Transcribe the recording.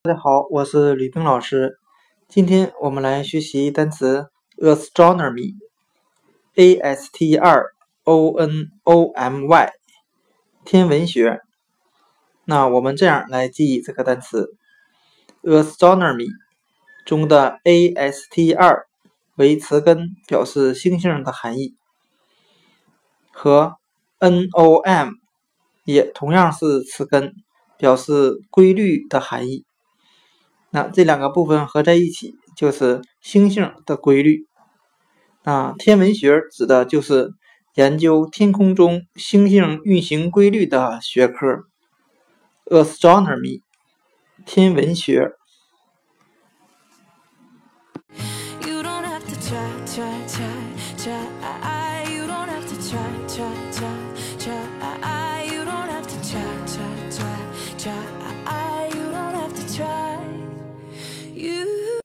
大家好，我是吕冰老师。今天我们来学习单词 astronomy，a s t r o n o m y，天文学。那我们这样来记忆这个单词 astronomy 中的 a s t r 为词根，表示星星的含义，和 n o m 也同样是词根，表示规律的含义。那这两个部分合在一起就是星星的规律。那天文学指的就是研究天空中星星运行规律的学科，astronomy，天文学。